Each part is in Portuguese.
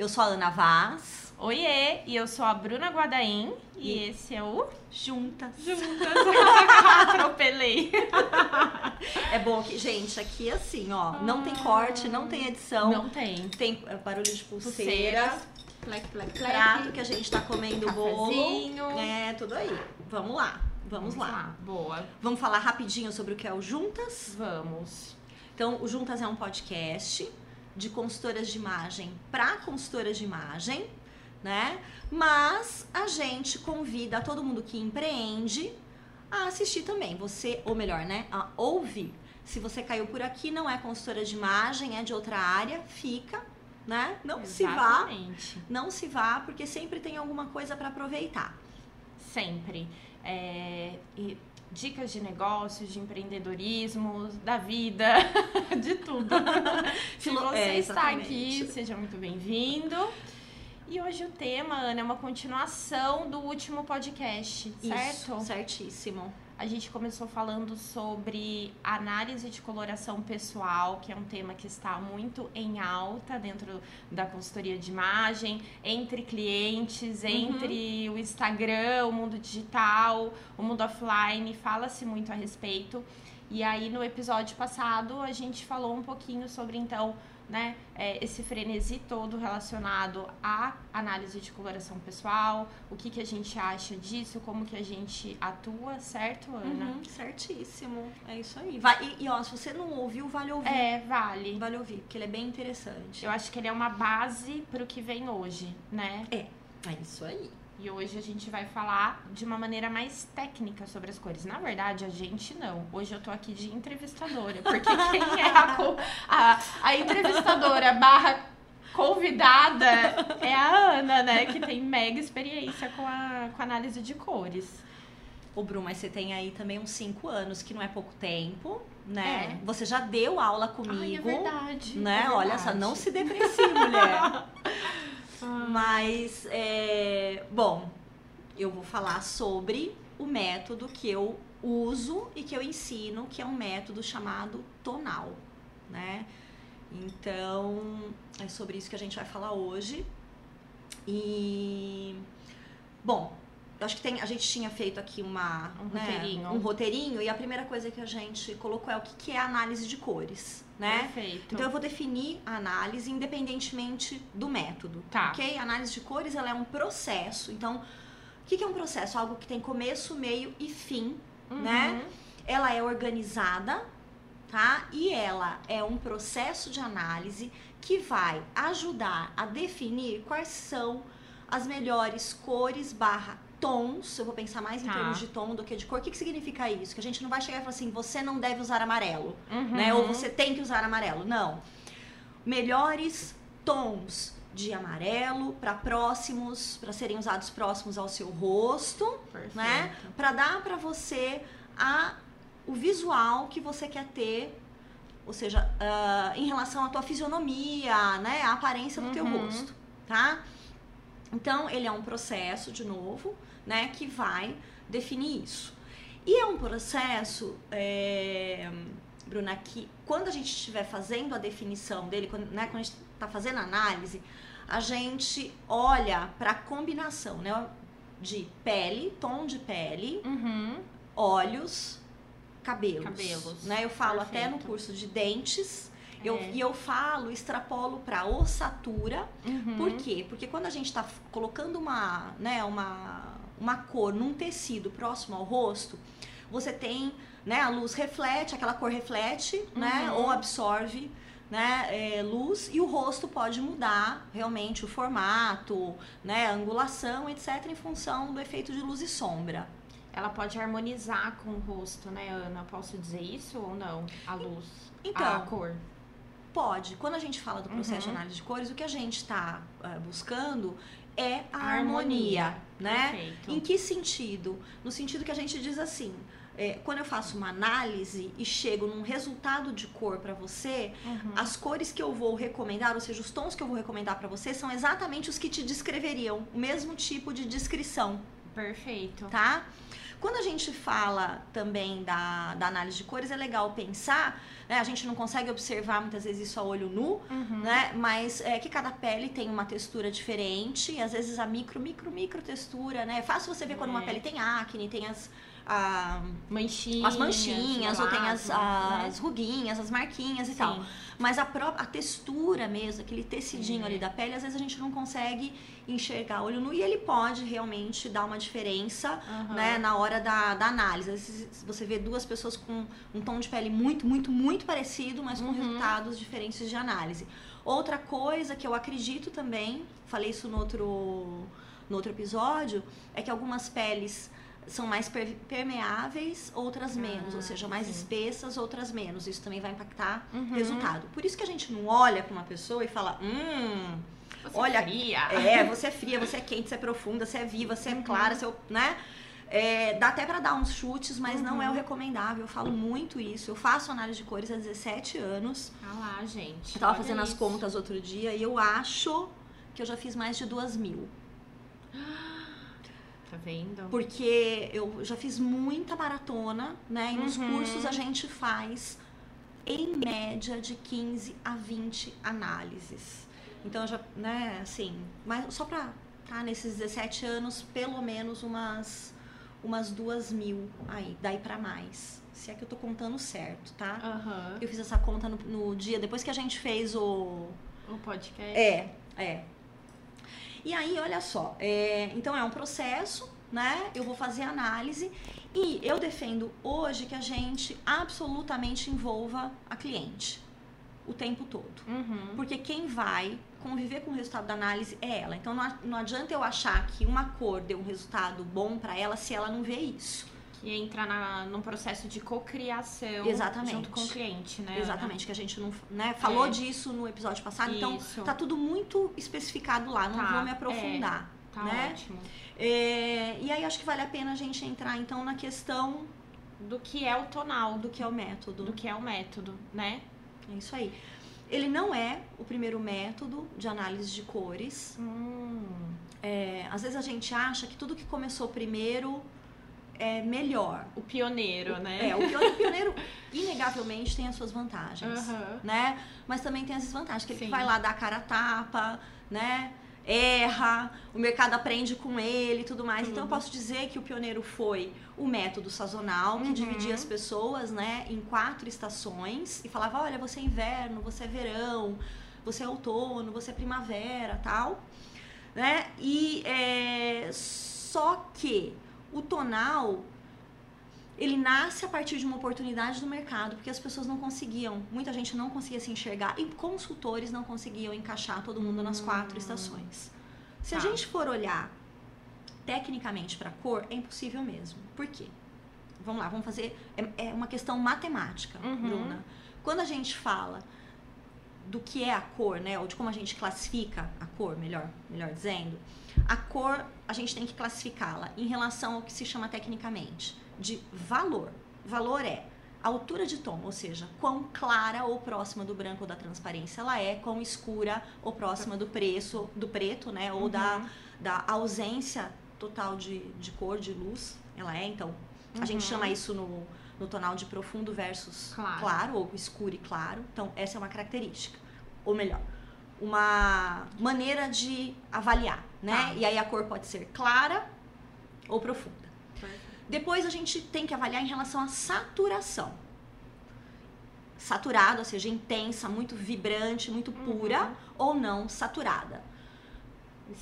Eu sou a Ana Vaz. Oiê, e eu sou a Bruna Guadaim e, E- esse é o Juntas. Juntas. Atropelei. É bom que, gente, aqui assim, ó, não tem corte, não tem edição. Não tem. Tem é, barulho de pulseira, Pulseiras. Plec, plec, plec. prato que a gente tá comendo o bolo. Cafezinho. É, tudo aí. Vamos lá. Vamos, lá. Boa. Vamos falar rapidinho sobre o que é o Juntas. Vamos. Então, o Juntas é um podcast de consultoras de imagem para consultoras de imagem, né? Mas a gente convida todo mundo que empreende a assistir também. Você, ou melhor, né? A ouvir. Se você caiu por aqui, não é consultora de imagem, é de outra área, fica, né? Não se vá, Exatamente. não se vá, porque sempre tem alguma coisa para aproveitar. Sempre. É, e dicas de negócios, de empreendedorismo, da vida, de tudo. Se você é, está aqui, seja muito bem-vindo. E hoje o tema, Ana, é uma continuação do último podcast, certo? Isso, certíssimo. A gente começou falando sobre análise de coloração pessoal, que é um tema que está muito em alta dentro da consultoria de imagem, entre clientes, entre o Instagram, o mundo digital, o mundo offline, fala-se muito a respeito. E aí no episódio passado a gente falou um pouquinho sobre então, né, é, esse frenesi todo relacionado à análise de coloração pessoal, o que, que a gente acha disso, como que a gente atua, certo, Ana? Uhum, certíssimo. É isso aí. Vai, e, e, ó, se você não ouviu, vale ouvir. É, vale. Vale ouvir, porque ele é bem interessante. Eu acho que ele é uma base para o que vem hoje, né? É isso aí. E hoje a gente vai falar de uma maneira mais técnica sobre as cores. Na verdade, a gente não. Hoje eu tô aqui de entrevistadora, porque quem é a, a, a entrevistadora barra convidada é a Ana, né? Que tem mega experiência com a, com a análise de cores. Ô, Bru, mas você tem aí também uns 5 anos, que não é pouco tempo, né? É. Você já deu aula comigo. Ai, é verdade. Né? é Olha só, verdade. não se deprecie, mulher. Mas, é, bom, eu vou falar sobre o método que eu uso e que eu ensino, que é um método chamado tonal, né? Então, é sobre isso que a gente vai falar hoje. E, bom, acho que tem, a gente tinha feito aqui uma, Um né, roteirinho. um roteirinho e a primeira coisa que a gente colocou é o que que é a análise de cores, né? Perfeito. Então eu vou definir a análise independentemente do método, Tá. ok? A análise de cores ela é um processo. Então, o que que é um processo? Algo que tem começo, meio e fim. Uhum. né? Ela é organizada, tá? E ela é um processo de análise que vai ajudar a definir quais são as melhores cores barra tons. Eu vou pensar mais em Tá. termos de tom do que de cor. O que, que significa isso? Que a gente não vai chegar e falar assim, você não deve usar amarelo Uhum. né? Ou você tem que usar amarelo. Não. Melhores tons de amarelo para próximos, para serem usados próximos ao seu rosto, Perfeito. né? Para dar para você a o visual que você quer ter, ou seja, ah, em relação à tua fisionomia, né? A aparência do teu Uhum. rosto, tá? Então, ele é um processo, de novo, né? Que vai definir isso. E é um processo, é, Bruna, que quando a gente estiver fazendo a definição dele, quando, né, quando a gente está fazendo a análise, a gente olha para a combinação, né? De pele, tom de pele, Uhum. olhos, cabelos. Cabelos, Né? Eu falo até no perfeito. curso de dentes. Eu, É. E eu falo, extrapolo para ossatura. Uhum. Por quê? Porque quando a gente está colocando uma, né, uma, uma cor num tecido próximo ao rosto, você tem, né, a luz reflete, aquela cor reflete, né, Uhum. ou absorve, né, é, luz e o rosto pode mudar realmente o formato, né, a angulação, etc, em função do efeito de luz e sombra. Ela pode harmonizar com o rosto, né, Ana? Posso dizer isso ou não? A luz, Então, a cor. Pode. Quando a gente fala do processo Uhum. de análise de cores, o que a gente está buscando é a, A harmonia, harmonia. Né? Perfeito. Em que sentido? No sentido que a gente diz assim, é, quando eu faço uma análise e chego num resultado de cor para você, Uhum. as cores que eu vou recomendar, ou seja, os tons que eu vou recomendar para você, são exatamente os que te descreveriam, o mesmo tipo de descrição, Perfeito. tá? Quando a gente fala também da, da análise de cores, é legal pensar, né? A gente não consegue observar muitas vezes isso a olho nu, Uhum. né? Mas é que cada pele tem uma textura diferente, e às vezes a micro, micro, micro textura, né? É fácil você ver quando uma É. pele tem acne, tem as, a- Manchinhas. as manchinhas, ou tem as, as ruguinhas, as marquinhas e né? tal. Sim. Mas a própria a textura mesmo, aquele tecidinho É. ali da pele, às vezes a gente não consegue enxergar olho nu e ele pode realmente dar uma diferença Aham. né, na hora da, da análise. Às vezes você vê duas pessoas com um tom de pele muito, muito, muito parecido, mas com Uhum. resultados diferentes de análise. Outra coisa que eu acredito também, falei isso no outro, no outro episódio, é que algumas peles são mais per- permeáveis, outras menos, ou Ah, seja, mais sim. espessas, outras menos. Isso também vai impactar Uhum. o resultado. Por isso que a gente não olha para uma pessoa e fala, hum, Você Olha, fria. é, você é fria, você é quente, você é profunda, você é viva, você é clara, você é, né? É, dá até pra dar uns chutes, mas não é o recomendável. Eu falo muito isso. Eu faço análise de cores há 17 anos. Ah lá, gente. Eu tava olha fazendo as isso. contas outro dia e eu acho que eu já fiz mais de duas mil. Tá vendo? Porque eu já fiz muita maratona, né? E nos Uhum. cursos a gente faz, em média, de 15 a 20 análises. Então, já, né, assim, mas só pra tá nesses 17 anos, pelo menos umas, umas duas mil aí, daí pra mais. Se é que eu tô contando certo, tá? Aham. Eu fiz essa conta no, no dia, depois que a gente fez o, O podcast. é, é. E aí, olha só, é, então é um processo, né? Eu vou fazer análise e eu defendo hoje que a gente absolutamente envolva a cliente o tempo todo. Uhum. Porque quem vai conviver com o resultado da análise é ela. Então não, adianta eu achar que uma cor deu um resultado bom pra ela se ela não vê isso. Que entra na, num processo de cocriação Exatamente. junto com o cliente, né? Ana? Exatamente, que a gente não né, falou É. disso no episódio passado, então Isso. tá tudo muito especificado lá, não Tá, vou me aprofundar. Tá né? ótimo. É, e aí acho que vale a pena a gente entrar então na questão Do que é o tonal, do do, que é o método. do que é o método, né? É isso aí. Ele não é o primeiro método de análise de cores. Hum. É, às vezes a gente acha que tudo que começou primeiro é melhor. O pioneiro, né? É, o pior- o pioneiro, inegavelmente, tem as suas vantagens. Aham. Né? Mas também tem as desvantagens, que ele Sim. vai lá dar a cara a tapa, né? Erra, o mercado aprende com ele e tudo mais. Então eu Uhum. posso dizer que o pioneiro foi o método sazonal, que Uhum. dividia as pessoas, né, em quatro estações e falava: olha, você é inverno, você é verão, você é outono, você é primavera, tal. Né? E é, só que o tonal ele nasce a partir de uma oportunidade do mercado, porque as pessoas não conseguiam, muita gente não conseguia se enxergar e consultores não conseguiam encaixar todo mundo nas quatro estações. Se a Tá. gente for olhar tecnicamente para cor, é impossível mesmo. Por quê? Vamos lá, vamos fazer. É, é uma questão matemática, Uhum. Bruna. Quando a gente fala do que é a cor, né, ou de como a gente classifica a cor, melhor, melhor dizendo, a cor a gente tem que classificá-la em relação ao que se chama tecnicamente de valor. Valor é a altura de tom, ou seja, quão clara ou próxima do branco ou da transparência ela é, quão escura ou próxima do preço, do preto, né, ou da, Uhum. da ausência total de, de cor, de luz, ela é. Então, a gente Uhum. chama isso no, no tonal de profundo versus Claro. ou escuro e claro. Então, essa é uma característica. Ou melhor, uma maneira de avaliar, né? Tá. E aí a cor pode ser clara ou profunda. Depois a gente tem que avaliar em relação à saturação. Saturada, ou seja, intensa, muito vibrante, muito pura, Uhum. ou não saturada.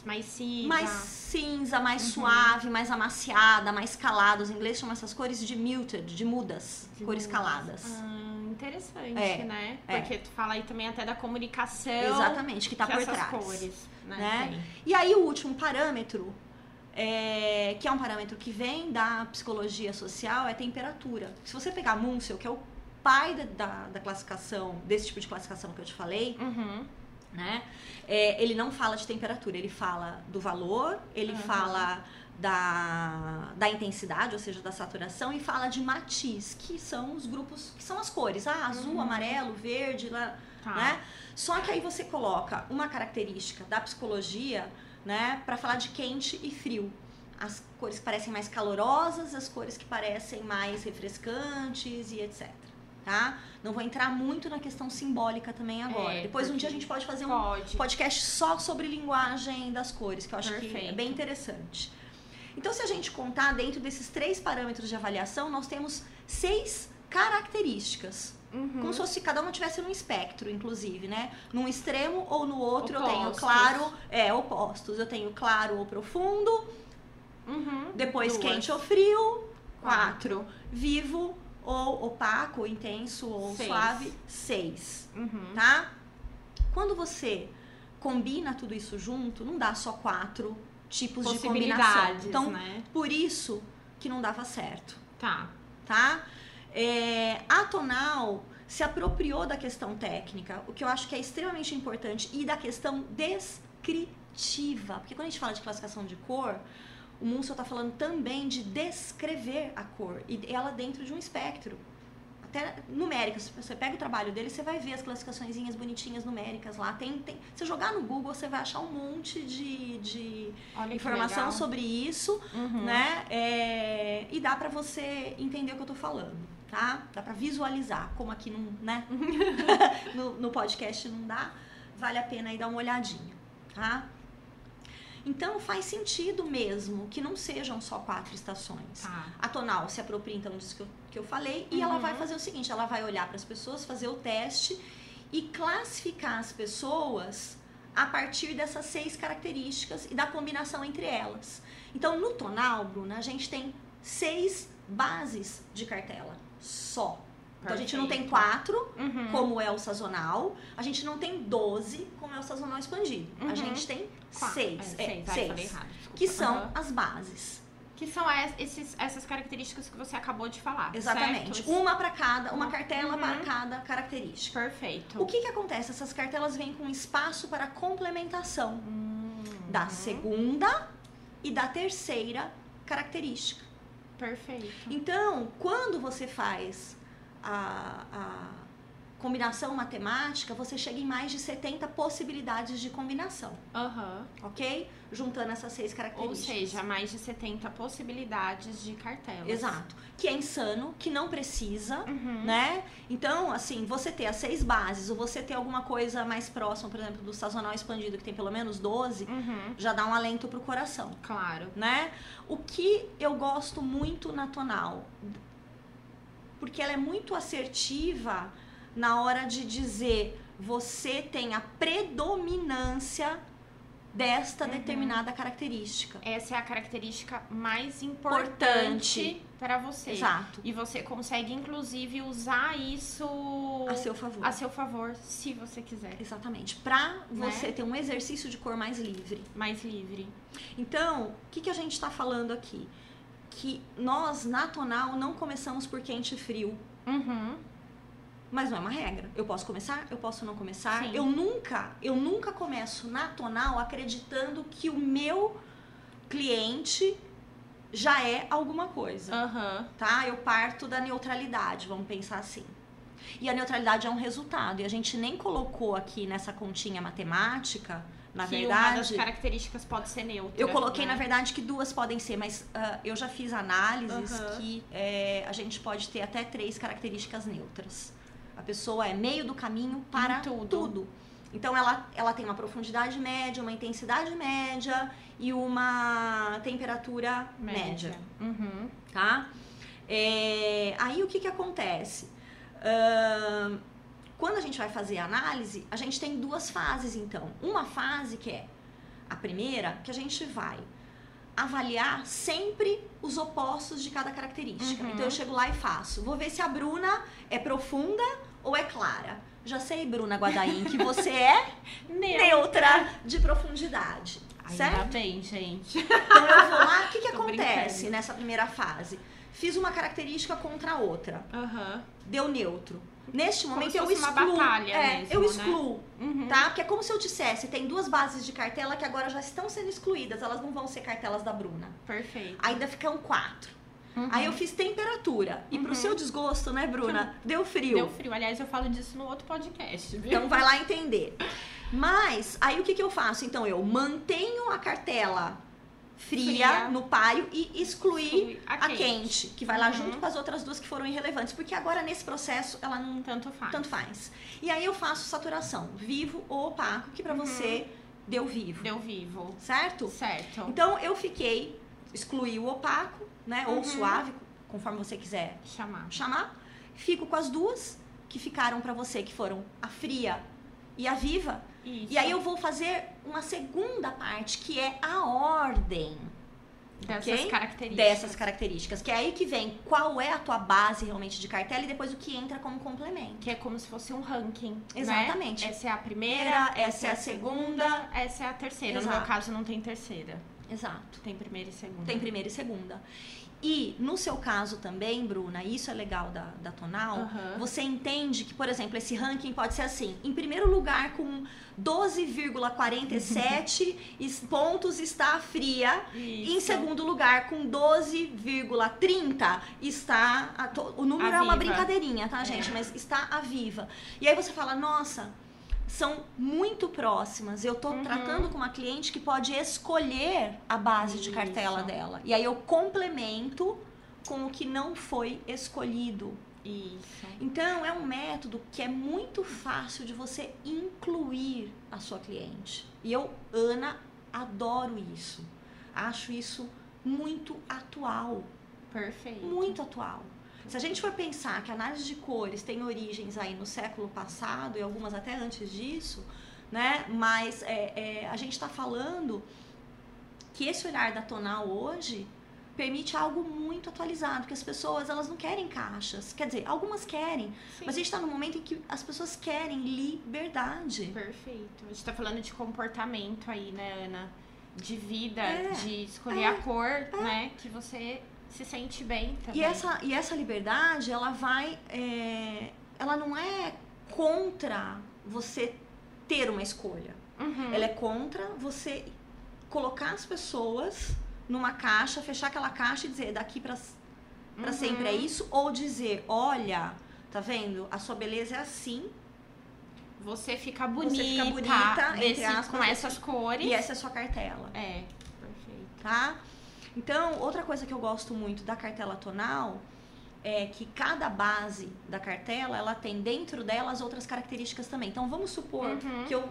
Mais cinza. Mais cinza, mais Uhum. suave, mais amaciada, mais calada. Os ingleses chamam essas cores de muted, de mudas, De cores mudas. caladas. Ah, interessante, É, né? é. Porque tu fala aí também até da comunicação. Exatamente, que tá que por trás. cores, né? né? E aí o último parâmetro, é, que é um parâmetro que vem da psicologia social, é temperatura. Se você pegar Munsell, que é o pai da, da, da classificação, desse tipo de classificação que eu te falei, Uhum. né? É, ele não fala de temperatura, ele fala do valor, ele Uhum. fala da, da intensidade, ou seja, da saturação, e fala de matiz, que são os grupos, que são as cores, ah, azul, Uhum. amarelo, verde, lá, Tá. né? Só que aí você coloca uma característica da psicologia, né, para falar de quente e frio. as cores que parecem mais calorosas, as cores que parecem mais refrescantes e etc. Tá? Não vou entrar muito na questão simbólica também agora. É, Depois um dia a gente pode fazer um Pode. podcast só sobre linguagem das cores, que eu acho que é Perfeito. bem interessante. Então, se a gente contar dentro desses três parâmetros de avaliação, nós temos seis características. Uhum. Como se fosse cada uma tivesse num espectro, inclusive, né? Num extremo ou no outro eu tenho Opostos. claro, é, opostos. Eu tenho claro ou profundo, Uhum. depois Duas. quente ou frio, Quatro. quatro. Vivo ou opaco, intenso ou Seis. suave, seis Uhum. tá? Quando você combina tudo isso junto, não dá só quatro tipos de combinação. Então, né? por isso que não dava certo, Tá. tá? É, a Tonal se apropriou da questão técnica, o que eu acho que é extremamente importante, e da questão descritiva. Porque quando a gente fala de classificação de cor, o Munsell está falando também de descrever a cor, e ela dentro de um espectro. Até numéricas, se você pega o trabalho dele, você vai ver as classificaçõezinhas bonitinhas numéricas lá. Tem, tem, se jogar no Google, você vai achar um monte de, de informação sobre isso Uhum. né? É, e dá pra você entender o que eu tô falando, tá? Dá pra visualizar, como aqui não, né? no, no podcast não dá, vale a pena aí dar uma olhadinha, tá? Então faz sentido mesmo que não sejam só quatro estações. Tá. A tonal se apropria então disso que eu, que eu falei e ela Uhum. vai fazer o seguinte: ela vai olhar para as pessoas, fazer o teste e classificar as pessoas a partir dessas seis características e da combinação entre elas. Então, no tonal, Bruna, a gente tem seis bases de cartela só. Então, a gente não tem quatro, Uhum. como é o sazonal. A gente não tem 12, como é o sazonal expandido. Uhum. A gente tem Qua- seis. É, é, seis. Ai, seis, falei errado. que são Aham. as bases. Que são es- esses, essas características que você acabou de falar. Exatamente. certo? Uma para cada, uma Uhum. cartela para cada característica. Perfeito. O que, que acontece? Essas cartelas vêm com espaço para complementação Hum, da uhum. segunda e da terceira característica. Perfeito. Então, quando você faz a, a combinação matemática, você chega em mais de 70 possibilidades de combinação, Aham. ok? Juntando essas seis Ou características. seja, mais de 70 possibilidades de cartelas. Exato. Que é insano, que não precisa, Uhum. né? Então, assim, você ter as seis bases, ou você ter alguma coisa mais próxima, por exemplo, do sazonal expandido, que tem pelo menos 12, Uhum. já dá um alento pro coração, Claro. né? O que eu gosto muito na tonal, porque ela é muito assertiva na hora de dizer você tem a predominância desta Uhum. determinada característica. Essa é a característica mais Importante. importante para você. Exato. E você consegue, inclusive, usar isso A seu favor. a seu favor, se você quiser. Exatamente. Pra Né? você ter um exercício de cor mais livre. Mais livre. Então, o que, que a gente está falando aqui? Que nós, na tonal, não começamos por quente e frio. Uhum. Mas não é uma regra. Eu posso começar, eu posso não começar. Sim. Eu nunca, eu nunca começo na tonal acreditando que o meu cliente já é alguma coisa, Aham. tá? Eu parto da neutralidade, vamos pensar assim. E a neutralidade é um resultado. E a gente nem colocou aqui nessa continha matemática, na que verdade. uma das características pode ser neutra. Eu coloquei, né? na verdade, que duas podem ser, mas ah, eu já fiz análises que é, a gente pode ter até três características neutras. A pessoa é meio do caminho para tudo. tudo. Então, ela, ela tem uma profundidade média, uma intensidade média e uma temperatura média, Uhum. tá? É, aí, o que que acontece? Ahn, quando a gente vai fazer a análise, a gente tem duas fases, então. Uma fase que é a primeira, que a gente vai avaliar sempre os opostos de cada característica. Uhum. Então eu chego lá e faço. Vou ver se a Bruna é profunda ou é clara. Já sei, Bruna Guadaim, que você é neutra de profundidade. Ainda Certo? bem, gente. Então eu vou lá, o que, que Tô acontece brincando. nessa primeira fase? Fiz uma característica contra a outra. Aham. Deu neutro. Neste momento eu fosse uma excluo. batalha é, mesmo, eu né? excluo, Uhum. tá? Porque é como se eu dissesse, tem duas bases de cartela que agora já estão sendo excluídas, elas não vão ser cartelas da Bruna. Perfeito. Ainda ficam quatro. Uhum. Aí eu fiz temperatura. E pro Uhum. seu desgosto, né, Bruna? Deu frio. Deu frio. Aliás, eu falo disso no outro podcast, viu? Então vai lá entender. Mas, aí o que, que eu faço? Então eu mantenho a cartela fria, Fria. no páreo e excluir Exclui a a quente. quente, que vai lá Uhum. junto com as outras duas que foram irrelevantes, porque agora nesse processo ela não Tanto faz. tanto faz. E aí eu faço saturação, vivo ou opaco, que pra Uhum. você deu vivo, Deu vivo. certo? Certo. Então eu fiquei, excluí o opaco, né, ou Uhum. suave, conforme você quiser Chamar. chamar. Fico com as duas que ficaram pra você, que foram a fria e a viva. Isso. E aí eu vou fazer uma segunda parte, que é a ordem Dessas ok? características. dessas características. Que é aí que vem qual é a tua base realmente de cartela e depois o que entra como complemento. Que é como se fosse um ranking. né? Exatamente. Essa é a primeira, Primeira, essa é a segunda, essa é a terceira. No meu Exato. caso, não tem terceira. Exato. Tem primeira e segunda. Tem primeira e segunda. E no seu caso também, Bruna, isso é legal da, da Tonal, Aham. você entende que, por exemplo, esse ranking pode ser assim: em primeiro lugar, com 12,47 es- pontos está a fria. E em Isso. segundo lugar, com 12,30 está. A o número A é uma brincadeirinha, tá, gente? É. Mas está a viva. E aí você fala, nossa, são muito próximas. Eu tô Uhum. tratando com uma cliente que pode escolher a base de cartela Isso. dela. E aí eu complemento com o que não foi escolhido. Isso. Então, é um método que é muito fácil de você incluir a sua cliente. E eu, Ana, adoro isso. Acho isso muito atual. Perfeito. Muito atual. Se a gente for pensar que a análise de cores tem origens aí no século passado e algumas até antes disso, né? Mas é, é, a gente está falando que esse olhar da tonal hoje permite algo muito atualizado, que as pessoas elas não querem caixas. Quer dizer, algumas querem, Sim. mas a gente está num momento em que as pessoas querem liberdade. Perfeito. A gente tá falando de comportamento aí, né, Ana? De vida, É, de escolher a cor, né? Que você se sente bem também. E essa, e essa liberdade, ela vai. é, ela não é contra você ter uma escolha. Uhum. Ela é contra você colocar as pessoas numa caixa, fechar aquela caixa e dizer daqui pra, pra Uhum. sempre é isso, ou dizer, olha, tá vendo? A sua beleza é assim Você fica bonita, Você fica bonita, desse- aspas, com essas cores. e essa é a sua cartela. É, perfeito. tá? Então, outra coisa que eu gosto muito da cartela tonal é que cada base da cartela, ela tem dentro dela as outras características também. Então, vamos supor Uhum. que eu,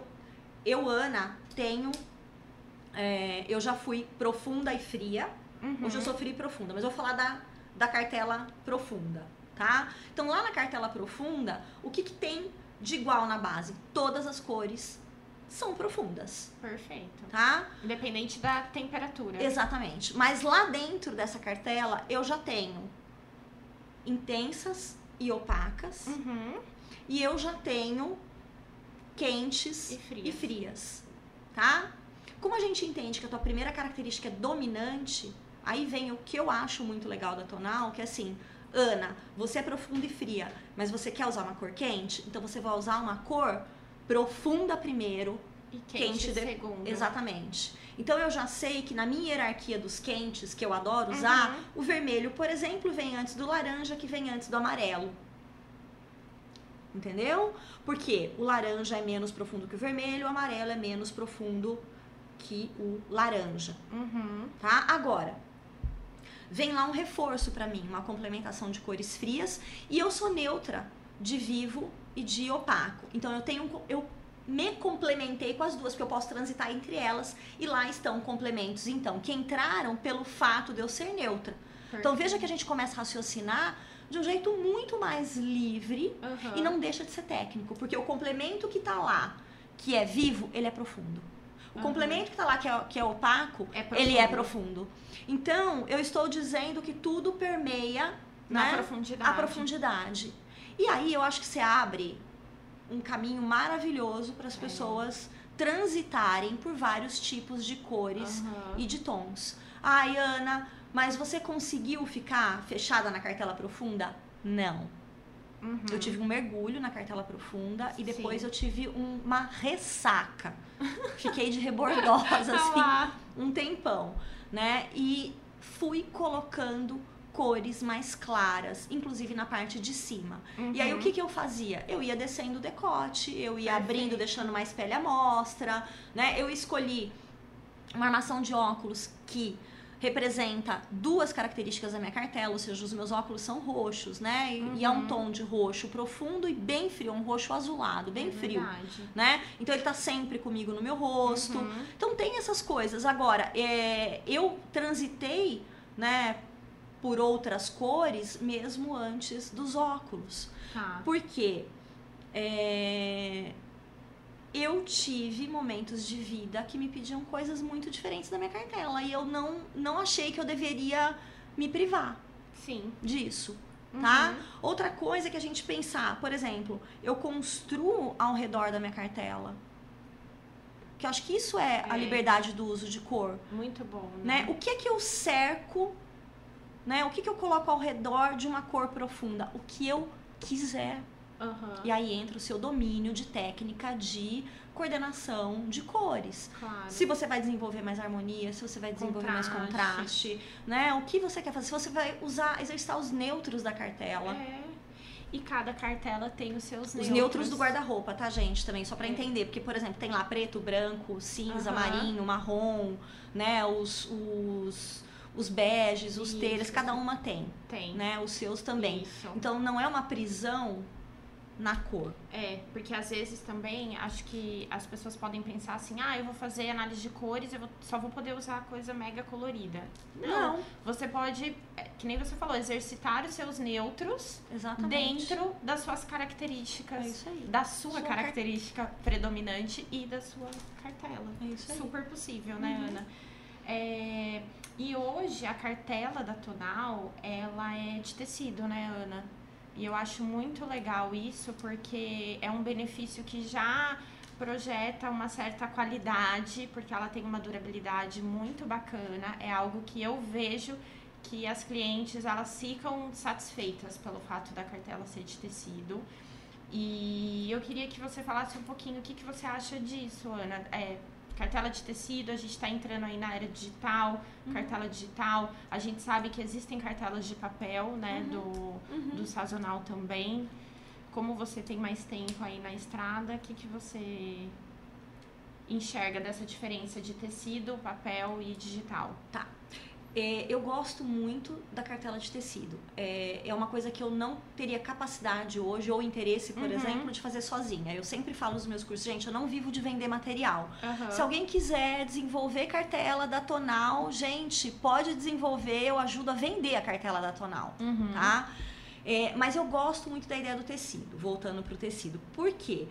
eu, Ana, tenho... é, eu já fui profunda e fria. Uhum. Hoje eu sou fria e profunda, mas eu vou falar da, da cartela profunda, tá? Então, lá na cartela profunda, o que, que tem de igual na base? Todas as cores são profundas, Perfeito. tá? Independente da temperatura. Exatamente. Mas lá dentro dessa cartela eu já tenho intensas e opacas Uhum. e eu já tenho quentes E frias. e frias, tá? Como a gente entende que a tua primeira característica é dominante, aí vem o que eu acho muito legal da tonal, que é assim, Ana, você é profunda e fria, mas você quer usar uma cor quente? Então você vai usar uma cor profunda primeiro, E quente, Quente de- segundo. Exatamente. Então eu já sei que na minha hierarquia dos quentes, que eu adoro usar, Uhum. o vermelho, por exemplo, vem antes do laranja, que vem antes do amarelo. Entendeu? Porque o laranja é menos profundo que o vermelho, o amarelo é menos profundo que o laranja, Uhum. tá? Agora, vem lá um reforço pra mim, uma complementação de cores frias, e eu sou neutra de vivo e de opaco. Então eu tenho eu me complementei com as duas, porque eu posso transitar entre elas e lá estão complementos, então, que entraram pelo fato de eu ser neutra. Então veja que a gente começa a raciocinar de um jeito muito mais livre Uhum. e não deixa de ser técnico, porque o complemento que tá lá, que é vivo, ele é profundo. O complemento que tá lá, que é, que é opaco, É ele é profundo. Então, eu estou dizendo que tudo permeia Na né, profundidade. a profundidade. E aí eu acho que você abre um caminho maravilhoso para as É. pessoas transitarem por vários tipos de cores Aham. e de tons. Ai, Ana, mas você conseguiu ficar fechada na cartela profunda? Não. Uhum. Eu tive um mergulho na cartela profunda e depois Sim. eu tive um- uma ressaca. Fiquei de rebordosa, Ah assim, um tempão, né? E fui colocando cores mais claras, inclusive na parte de cima. E aí o Uhum. que, que eu fazia? Eu ia descendo o decote, eu ia abrindo, Perfeito. deixando mais pele à mostra, né? Eu escolhi uma armação de óculos que representa duas características da minha cartela, ou seja, os meus óculos são roxos, né? E, uhum. e é um uhum. tom de roxo profundo e bem frio, um roxo azulado, bem é frio, verdade. né? Então ele tá sempre comigo no meu rosto. Uhum. Então tem essas coisas. Agora, é, eu transitei, né, por outras cores mesmo antes dos óculos. Tá. Por quê? É, eu tive momentos de vida que me pediam coisas muito diferentes da minha cartela e eu não, não achei que eu deveria me privar Sim. disso. Tá? Uhum. Outra coisa que a gente pensar, por exemplo, eu construo ao redor da minha cartela. Que eu acho que isso é, é. a liberdade do uso de cor. Muito bom. Né? né? O que é que eu cerco, né? O que, que eu coloco ao redor de uma cor profunda? O que eu quiser. Uhum. E aí entra o seu domínio de técnica de coordenação de cores. Claro. Se você vai desenvolver mais harmonia, se você vai desenvolver contraste. mais contraste, né? O que você quer fazer? Se você vai usar, exercitar os neutros da cartela. É. E cada cartela tem os seus neutros. Os neutros do guarda-roupa, tá, gente? Também, só para é. entender. Porque, por exemplo, tem lá preto, branco, cinza, uhum. marinho, marrom, né? Os, os, os beges, os telhas, cada uma tem. Tem. Né? Os seus também. Isso. Então, não é uma prisão na cor. É, porque às vezes também acho que as pessoas podem pensar assim: ah, eu vou fazer análise de cores, eu vou, só vou poder usar coisa mega colorida. Não. Não. Você pode, é, que nem você falou, exercitar os seus neutros Exatamente. dentro das suas características. É isso aí. Da sua, sua característica car... predominante e da sua cartela. É isso aí. Super possível, né, uhum. Ana? É, e hoje a cartela da Tonal, ela é de tecido, né, Ana? E eu acho muito legal isso porque é um benefício que já projeta uma certa qualidade, porque ela tem uma durabilidade muito bacana. É algo que eu vejo que as clientes elas ficam satisfeitas pelo fato da cartela ser de tecido. E eu queria que você falasse um pouquinho o que, que você acha disso, Ana. É, cartela de tecido, a gente está entrando aí na era digital, uhum. cartela digital. A gente sabe que existem cartelas de papel, né, uhum. Do, uhum. do sazonal também. Como você tem mais tempo aí na estrada, o que, que você enxerga dessa diferença de tecido, papel e digital? Tá. É, eu gosto muito da cartela de tecido. É, é, uma coisa que eu não teria capacidade hoje ou interesse, por uhum. exemplo, de fazer sozinha. Eu sempre falo nos meus cursos, gente, eu não vivo de vender material. Uhum. Se alguém quiser desenvolver cartela da Tonal, gente, pode desenvolver, eu ajudo a vender a cartela da Tonal, uhum. tá? É, mas eu gosto muito da ideia do tecido, voltando para o tecido. Por quê?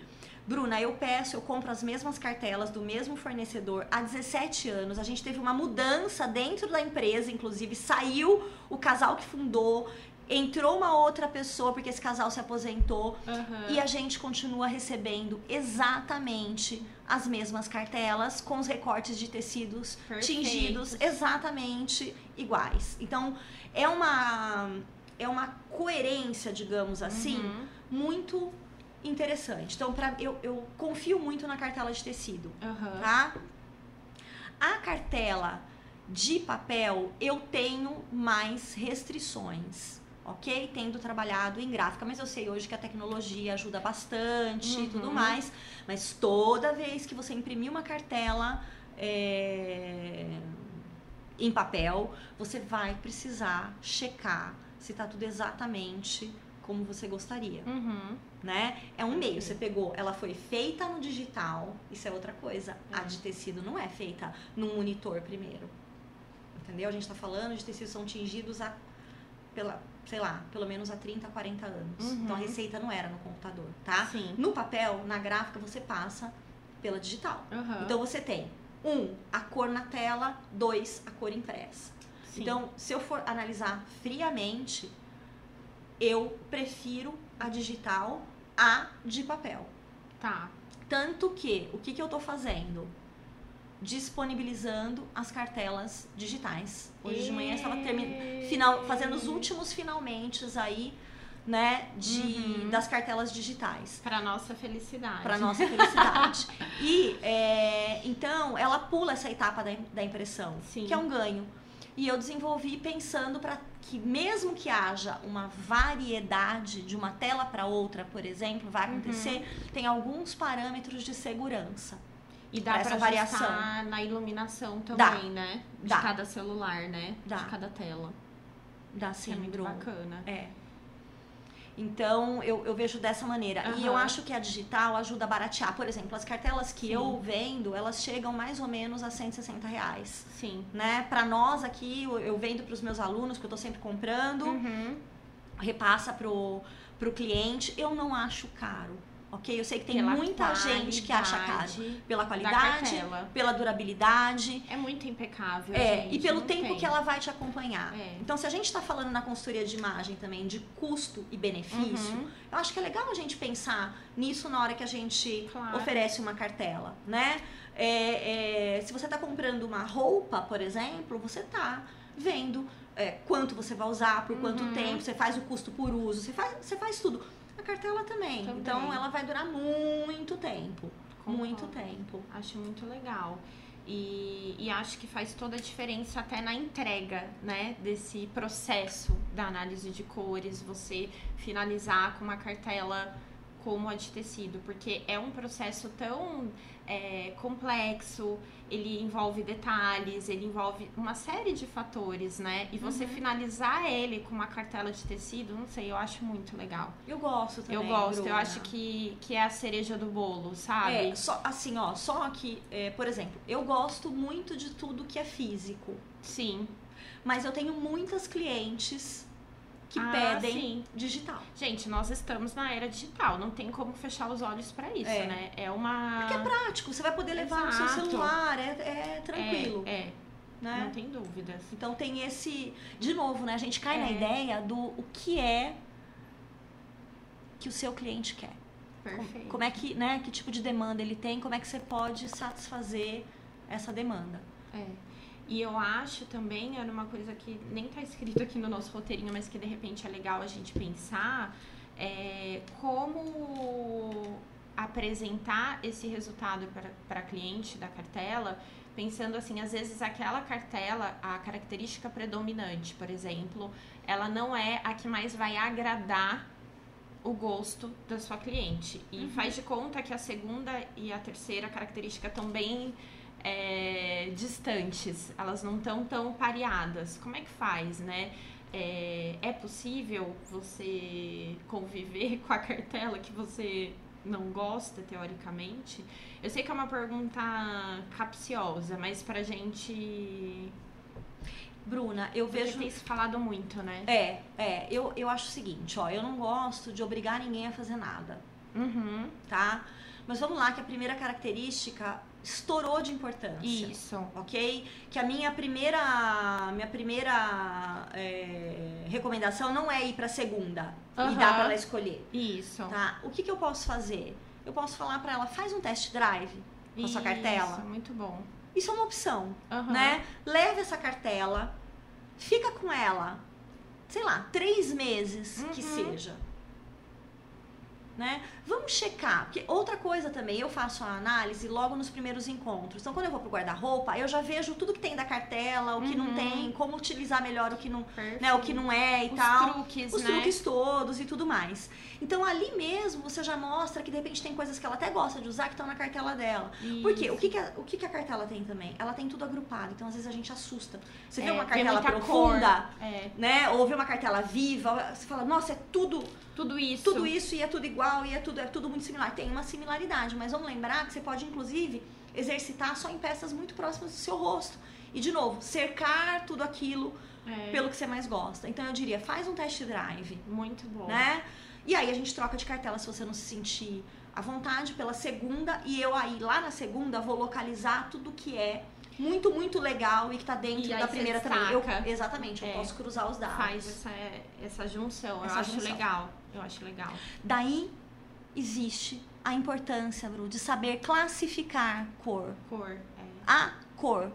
Bruna, eu peço, eu compro as mesmas cartelas do mesmo fornecedor há 17 anos. A gente teve uma mudança dentro da empresa, inclusive saiu o casal que fundou, entrou uma outra pessoa porque esse casal se aposentou uhum. e a gente continua recebendo exatamente as mesmas cartelas com os recortes de tecidos tingidos exatamente iguais. Então é uma é uma coerência, digamos assim, uhum. muito interessante. Então, pra, eu, eu confio muito na cartela de tecido, uhum. tá? A cartela de papel, eu tenho mais restrições, ok? Tendo trabalhado em gráfica, mas eu sei hoje que a tecnologia ajuda bastante uhum. e tudo mais. Mas toda vez que você imprimir uma cartela é, em papel, você vai precisar checar se está tudo exatamente como você gostaria. Uhum. Né? É um meio. Você pegou, ela foi feita no digital, isso é outra coisa. Uhum. A de tecido não é feita num monitor primeiro. Entendeu? A gente está falando de tecidos são tingidos a, pela, sei lá, pelo menos há 30, 40 anos. Uhum. Então a receita não era no computador, tá? Sim. No papel, na gráfica, você passa pela digital. Uhum. Então você tem um, a cor na tela, dois, a cor impressa. Sim. Então, se eu for analisar friamente, eu prefiro a digital a de papel. Tá. Tanto que, o que, que eu tô fazendo? Disponibilizando as cartelas digitais. Hoje e... de manhã eu estava termin... Final... fazendo os últimos finalmente aí, né, de, uhum. das cartelas digitais. Para nossa felicidade. Para nossa felicidade. e, é, então, ela pula essa etapa da, da impressão, Sim. que é um ganho. E eu desenvolvi pensando para que mesmo que haja uma variedade de uma tela para outra, por exemplo, vai acontecer, uhum. tem alguns parâmetros de segurança. E dá essa variação. na iluminação Dá. também, né? De Dá. cada celular, né? Dá. De cada tela. Dá sim, é muito bacana. É. Então, eu, eu vejo dessa maneira. E eu acho que a digital ajuda a baratear. Por exemplo, as cartelas que Sim. eu vendo, elas chegam mais ou menos a 160 reais. Sim. Né? Pra nós aqui, eu, eu vendo pros meus alunos, que eu tô sempre comprando, Uhum. repassa pro, pro cliente. Eu não acho caro, ok? Eu sei que tem Pela muita gente que acha caro. Pela da qualidade, pela durabilidade. É muito impecável, É, gente, e pelo tempo tem. que ela vai te acompanhar. É. Então, se a gente está falando na consultoria de imagem também de custo e benefício, Uhum. eu acho que é legal a gente pensar nisso na hora que a gente Claro. oferece uma cartela, né? É, é, se você está comprando uma roupa, por exemplo, você está vendo é, quanto você vai usar, por quanto Uhum. tempo, você faz o custo por uso, você faz, você faz tudo. Cartela também. Também. Então, ela vai durar muito tempo. Concordo. Muito tempo. Acho muito legal. E, e acho que faz toda a diferença até na entrega, né? Desse processo da análise de cores, você finalizar com uma cartela como a de tecido, porque é um processo tão é, complexo, ele envolve detalhes, ele envolve uma série de fatores, né? E você Uhum. finalizar ele com uma cartela de tecido, não sei, eu acho muito legal. Eu gosto também. eu gosto, eu Bruna. acho que, que é a cereja do bolo, sabe? É, só, assim, ó, só que, é, por exemplo, eu gosto muito de tudo que é físico, Sim. mas eu tenho muitas clientes que Ah, pedem sim. digital. Gente, nós estamos na era digital, não tem como fechar os olhos pra isso, É. né? É uma. Porque é prático, você vai poder levar no seu Exato. celular, é, é tranquilo, É, é, né? não tem dúvidas. Então tem esse, de novo, né? A gente cai na É. ideia do o que é que o seu cliente quer. Perfeito. como é que, né? Que tipo de demanda ele tem? Como é que você pode satisfazer essa demanda? É. E eu acho também, era uma coisa que nem tá escrito aqui no nosso roteirinho, mas que de repente é legal a gente pensar, é como apresentar esse resultado para cliente da cartela, pensando assim, às vezes aquela cartela, a característica predominante, por exemplo, ela não é a que mais vai agradar o gosto da sua cliente. E Uhum. faz de conta que a segunda e a terceira característica bem é, distantes, elas não estão tão pareadas. Como é que faz, né? É, é possível você conviver com a cartela que você não gosta, teoricamente? Eu sei que é uma pergunta capciosa, mas pra gente. Bruna, eu Porque vejo tem se falado muito, né? É, é, eu, eu acho o seguinte, ó, eu não gosto de obrigar ninguém a fazer nada, Uhum. tá? Mas vamos lá, que a primeira característica estourou de importância. Isso. Ok? Que a minha primeira, minha primeira é, recomendação não é ir pra segunda e Aham. dar pra ela escolher, Isso. tá? O que, que eu posso fazer? Eu posso falar pra ela, faz um test drive com a sua cartela. Isso, muito bom. Isso é uma opção, Aham. né? Leve essa cartela, fica com ela, sei lá, três meses que Uhum. seja. Né? Vamos checar, porque outra coisa também, eu faço a análise logo nos primeiros encontros. Então, quando eu vou pro guarda-roupa, eu já vejo tudo que tem da cartela, o que não Uhum. tem, como utilizar melhor o que não, Perfeito. né, o que não é e Os tal truques, os né? truques todos e tudo mais. Então ali mesmo você já mostra que de repente tem coisas que ela até gosta de usar que estão na cartela dela. Por quê? O que, que, a, o que, que a cartela tem também? Ela tem tudo agrupado, então às vezes a gente assusta. Você vê É, uma vê cartela muita profunda. É, né? Ou vê uma cartela viva, você fala, nossa, é tudo, tudo isso. tudo isso e é tudo igual e é tudo, é tudo muito similar. Tem uma similaridade, mas vamos lembrar que você pode, inclusive, exercitar só em peças muito próximas do seu rosto. E, de novo, cercar tudo aquilo É, pelo que você mais gosta. Então eu diria, faz um test drive Muito bom. né? E aí a gente troca de cartela se você não se sentir à vontade pela segunda e eu aí lá na segunda vou localizar tudo que é muito, muito legal e que tá dentro da primeira também. Eu, exatamente, eu É. posso cruzar os dados. Faz essa, essa junção. Essa eu acho junção. legal. Eu acho legal. Daí existe a importância, Bru, de saber classificar cor. Cor. É. A cor.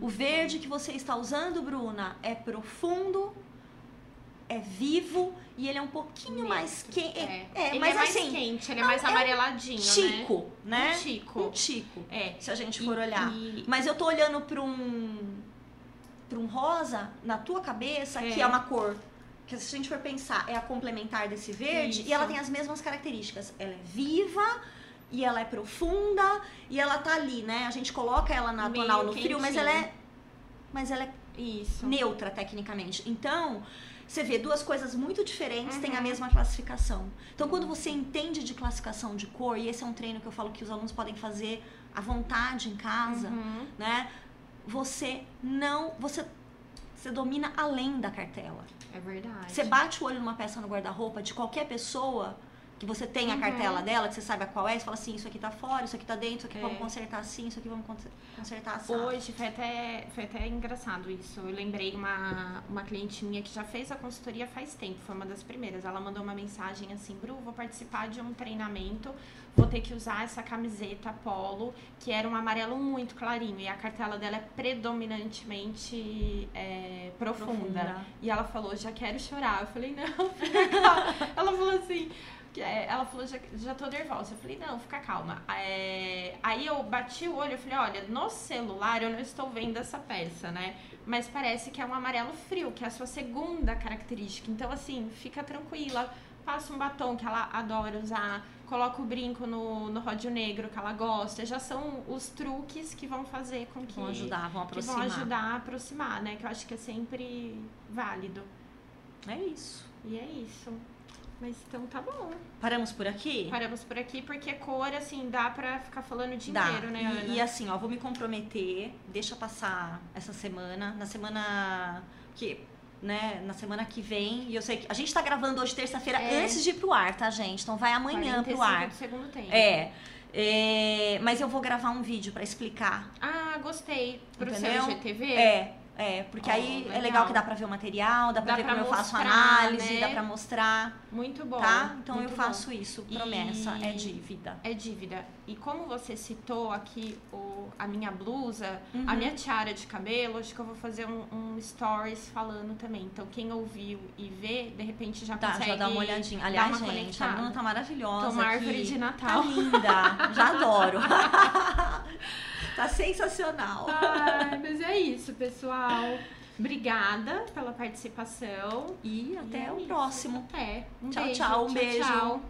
O verde que você está usando, Bruna, é profundo, é vivo e ele é um pouquinho mais Neutro, quente. É. É, ele mas é mais assim, quente, ele é não, mais é um amareladinho, tico, né? né? Um tico. Um tico, É. se a gente E- for olhar. e- Mas eu tô olhando para um para um rosa na tua cabeça, É. que é uma cor que se a gente for pensar é a complementar desse verde Isso. e ela tem as mesmas características. Ela é viva e ela é profunda e ela tá ali, né? A gente coloca ela na Meio tonal no frio, mas ela é mas ela é Isso. neutra tecnicamente. Então, você vê duas coisas muito diferentes têm a Uhum. mesma classificação. Então, quando você entende de classificação de cor, e esse é um treino que eu falo que os alunos podem fazer à vontade em casa, Uhum. né? Você não, você você domina além da cartela. É verdade. Você bate o olho numa peça no guarda-roupa de qualquer pessoa que você tem a Uhum. cartela dela, que você sabe qual é, você fala assim, isso aqui tá fora, isso aqui tá dentro, isso aqui É. vamos consertar assim, isso aqui vamos conser- consertar assim. Hoje foi até, foi até engraçado isso. Eu lembrei uma, uma cliente minha que já fez a consultoria faz tempo, foi uma das primeiras. Ela mandou uma mensagem assim: Bru, vou participar de um treinamento, vou ter que usar essa camiseta polo, que era um amarelo muito clarinho. E a cartela dela é predominantemente é, profunda. E ela falou, já quero chorar. Eu falei, não, fica calma. ela falou assim, ela falou, já, já tô nervosa. Eu falei, não, fica calma. É, aí eu bati o olho, eu falei, olha, no celular eu não estou vendo essa peça, né? Mas parece que é um amarelo frio, que é a sua segunda característica. Então, assim, fica tranquila. Passa um batom que ela adora usar. Coloca o brinco no, no ródio negro que ela gosta. Já são os truques que vão fazer com que Vão ajudar, vão que vão aproximar. ajudar a aproximar, né? Que eu acho que é sempre válido. É isso. E é isso. Mas então tá bom. Paramos por aqui? Paramos por aqui porque cor, assim, dá pra ficar falando o dia Dá. inteiro, né, e, Ana? e assim, ó, vou me comprometer, deixa passar essa semana, na semana que, né, na semana que vem, e eu sei que a gente tá gravando hoje terça-feira É. antes de ir pro ar, tá, gente? Então vai amanhã pro 45 ar. do segundo tempo. É. é, mas eu vou gravar um vídeo pra explicar. Ah, gostei. Pro Entendeu? seu GTV? É, é, porque Ó, aí é legal. legal que dá pra ver o material, dá pra Dá ver pra como eu faço a mostrar, análise, né? dá pra mostrar, Muito bom. tá? Então eu bom. faço isso, promessa, E- é dívida. É dívida. E como você citou aqui o, a minha blusa, Uhum. a minha tiara de cabelo, acho que eu vou fazer um, um stories falando também. Então, quem ouviu e vê, de repente já Tá, consegue já dá uma olhadinha. Aliás, uma gente, a conectada. Bruna tá maravilhosa. Tomar aqui. árvore de Tá Natal. linda, já adoro. tá sensacional. Ai, mas é isso, pessoal. Obrigada pela participação. E até E é o isso. próximo. Até. Um Tchau, beijo. tchau, um beijo. tchau.